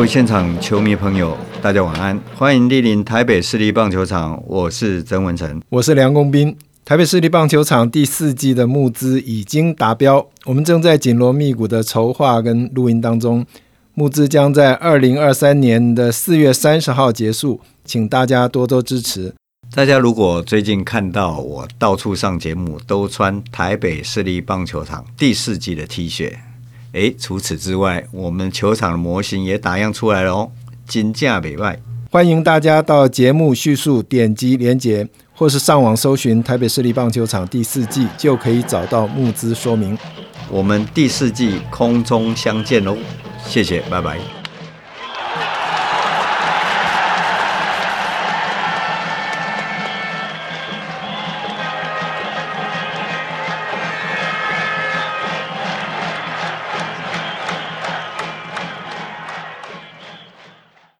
位现场球迷朋友，大家晚安，欢迎莅临台北市立棒球场，我是曾文成，我是梁公斌。台北市立棒球场第四季的募资已经达标，我们正在紧锣密鼓的筹划跟录音当中，募资将在二零二三年的四月三十号结束，请大家多多支持。大家如果最近看到我到处上节目都穿台北市立棒球场第四季的 T 恤，诶，除此之外，我们球场的模型也打样出来了哦，金价北外，欢迎大家到节目叙述点击连结。或是上网搜寻台北市立棒球场第四季，就可以找到募资说明。我们第四季空中相见喽，谢谢，拜拜。